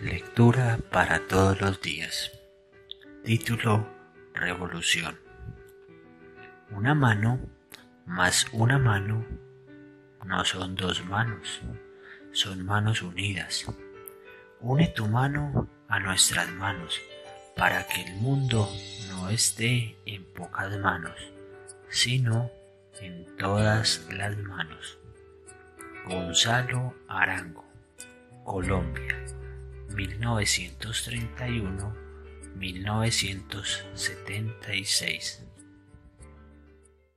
Lectura para todos los días. Título Revolución. Una mano más una mano no son dos manos, son manos unidas. Une tu mano a nuestras manos para que el mundo no esté en pocas manos, sino en todas las manos. Gonzalo Arango, Colombia. 1931-1976.